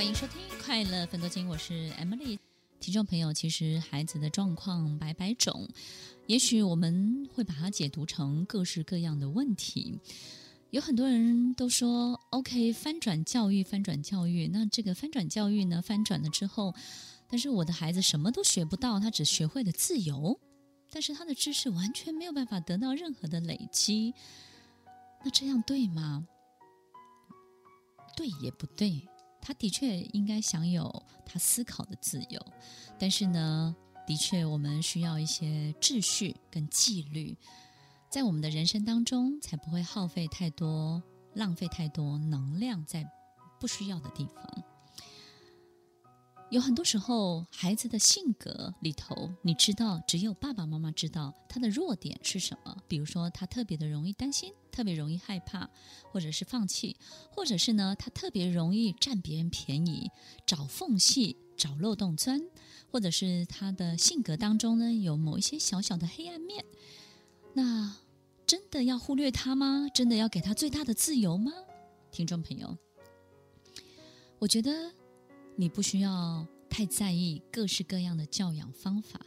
欢迎收听《快乐分多金》，我是 Emily。听众朋友，其实孩子的状况百百种，也许我们会把它解读成各式各样的问题。有很多人都说：“OK，翻转教育，翻转教育。”那这个翻转教育呢？翻转了之后，但是我的孩子什么都学不到，他只学会了自由，但是他的知识完全没有办法得到任何的累积。那这样对吗？对也不对。他的确应该享有他思考的自由，但是呢，的确我们需要一些秩序跟纪律，在我们的人生当中，才不会耗费太多、浪费太多能量在不需要的地方。有很多时候，孩子的性格里头，你知道，只有爸爸妈妈知道他的弱点是什么。比如说，他特别的容易担心，特别容易害怕，或者是放弃，或者是呢，他特别容易占别人便宜，找缝隙、找漏洞钻，或者是他的性格当中呢，有某一些小小的黑暗面。那真的要忽略他吗？真的要给他最大的自由吗？听众朋友，我觉得。你不需要太在意各式各样的教养方法。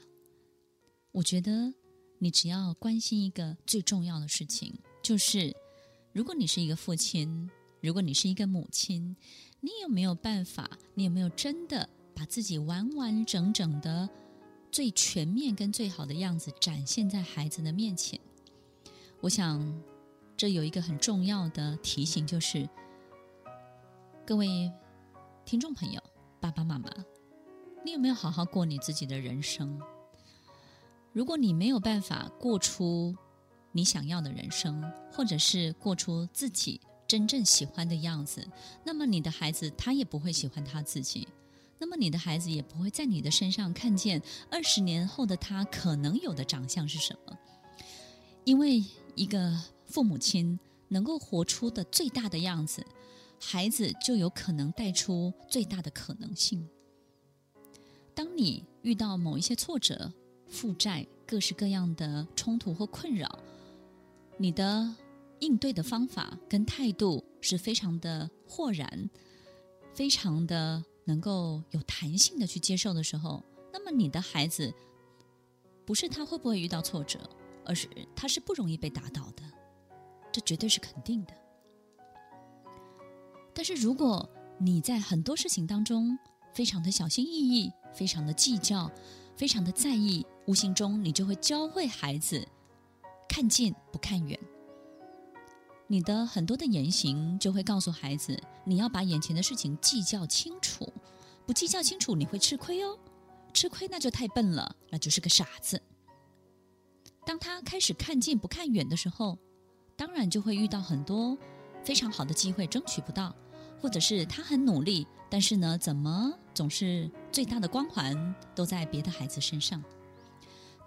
我觉得你只要关心一个最重要的事情，就是如果你是一个父亲，如果你是一个母亲，你有没有办法？你有没有真的把自己完完整整的、最全面跟最好的样子展现在孩子的面前？我想，这有一个很重要的提醒，就是各位听众朋友。爸爸妈妈，你有没有好好过你自己的人生？如果你没有办法过出你想要的人生，或者是过出自己真正喜欢的样子，那么你的孩子他也不会喜欢他自己，那么你的孩子也不会在你的身上看见二十年后的他可能有的长相是什么。因为一个父母亲能够活出的最大的样子。孩子就有可能带出最大的可能性。当你遇到某一些挫折、负债、各式各样的冲突或困扰，你的应对的方法跟态度是非常的豁然，非常的能够有弹性的去接受的时候，那么你的孩子不是他会不会遇到挫折，而是他是不容易被打倒的，这绝对是肯定的。但是，如果你在很多事情当中非常的小心翼翼、非常的计较、非常的在意，无形中你就会教会孩子看近不看远。你的很多的言行就会告诉孩子，你要把眼前的事情计较清楚，不计较清楚你会吃亏哦，吃亏那就太笨了，那就是个傻子。当他开始看近不看远的时候，当然就会遇到很多非常好的机会争取不到。或者是他很努力，但是呢，怎么总是最大的光环都在别的孩子身上？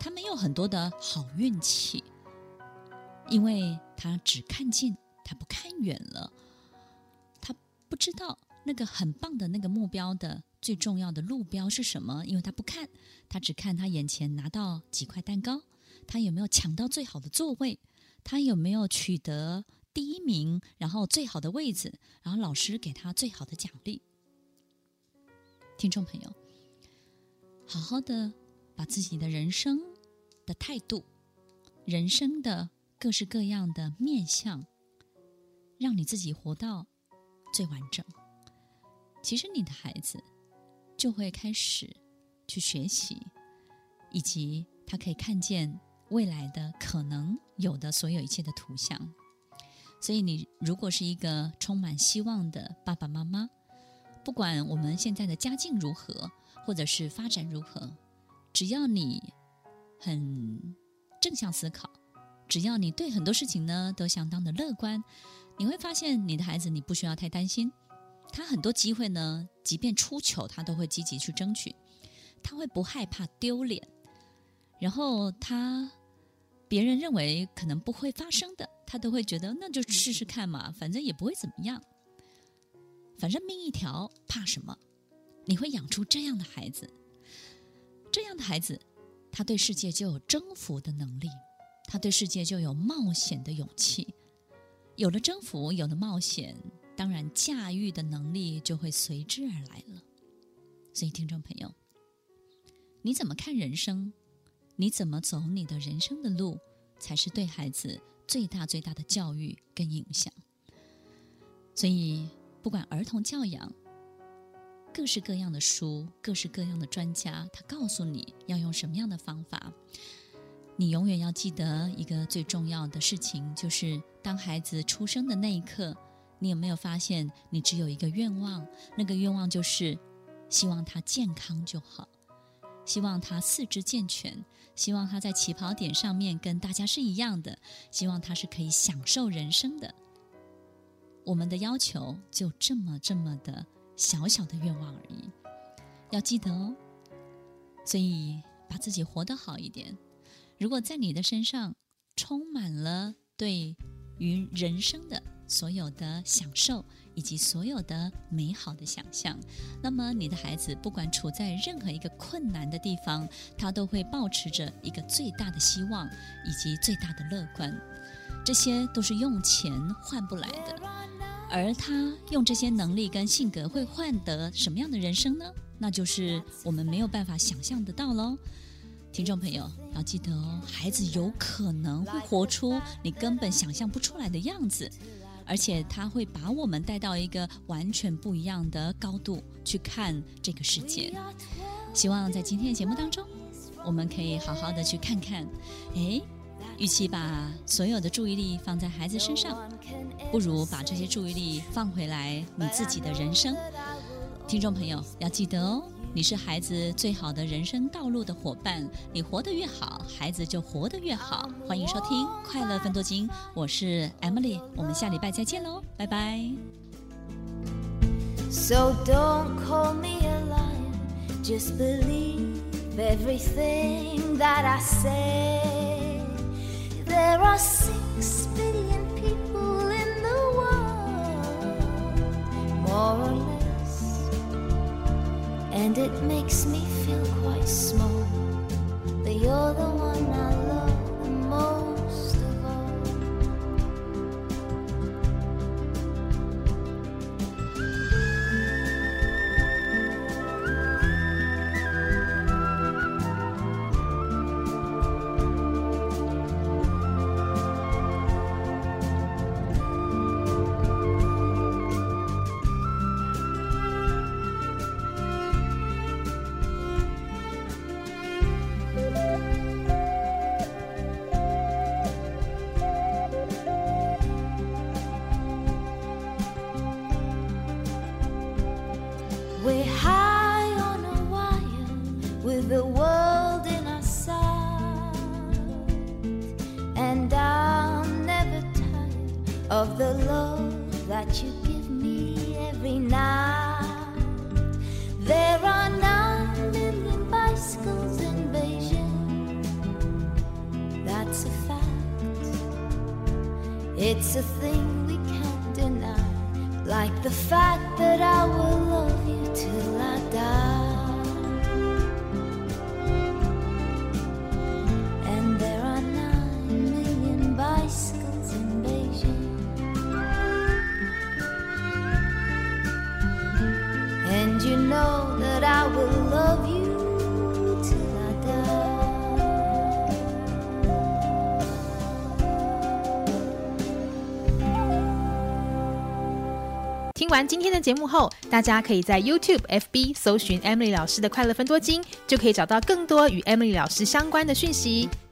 他没有很多的好运气，因为他只看近，他不看远了。他不知道那个很棒的那个目标的最重要的路标是什么，因为他不看，他只看他眼前拿到几块蛋糕，他有没有抢到最好的座位，他有没有取得。第一名，然后最好的位置，然后老师给他最好的奖励。听众朋友，好好的把自己的人生的态度、人生的各式各样的面向，让你自己活到最完整。其实你的孩子就会开始去学习，以及他可以看见未来的可能有的所有一切的图像。所以，你如果是一个充满希望的爸爸妈妈，不管我们现在的家境如何，或者是发展如何，只要你很正向思考，只要你对很多事情呢都相当的乐观，你会发现你的孩子你不需要太担心，他很多机会呢，即便出糗，他都会积极去争取，他会不害怕丢脸，然后他别人认为可能不会发生的。他都会觉得那就试试看嘛，反正也不会怎么样，反正命一条，怕什么？你会养出这样的孩子，这样的孩子，他对世界就有征服的能力，他对世界就有冒险的勇气。有了征服，有了冒险，当然驾驭的能力就会随之而来了。所以，听众朋友，你怎么看人生？你怎么走你的人生的路，才是对孩子最大最大的教育跟影响。所以，不管儿童教养，各式各样的书，各式各样的专家，他告诉你要用什么样的方法。你永远要记得一个最重要的事情，就是当孩子出生的那一刻，你有没有发现，你只有一个愿望？那个愿望就是希望他健康就好，希望他四肢健全，希望他在起跑点上面跟大家是一样的，希望他是可以享受人生的。我们的要求就这么这么的小小的愿望而已，要记得哦。所以把自己活得好一点。如果在你的身上充满了对于人生的所有的享受以及所有的美好的想象，那么你的孩子不管处在任何一个困难的地方，他都会抱持着一个最大的希望以及最大的乐观。这些都是用钱换不来的，而他用这些能力跟性格会换得什么样的人生呢？那就是我们没有办法想象得到喽。听众朋友要记得哦，孩子有可能会活出你根本想象不出来的样子，而且他会把我们带到一个完全不一样的高度去看这个世界。希望在今天的节目当中，我们可以好好的去看看，诶，与其把所有的注意力放在孩子身上，不如把这些注意力放回来你自己的人生。听众朋友要记得哦。你是孩子最好的人生道路的伙伴，你活得越好，孩子就活得越好。欢迎收听《快乐分多金》，我是 Emily，我们下礼拜再见喽，拜拜。So don't call me a liar, just believe everything that I say. There are six billion makes me feel quite small, the world in our sight, and I'm never tired of the love that you give me every night. There are nine million bicycles in Beijing, that's a fact. It's a thing we can't deny. Like the fact that I will love you till I die. 听完今天的节目后，大家可以在 YouTube、FB 搜寻 Emily 老师的快乐分多金，就可以找到更多与 Emily 老师相关的讯息。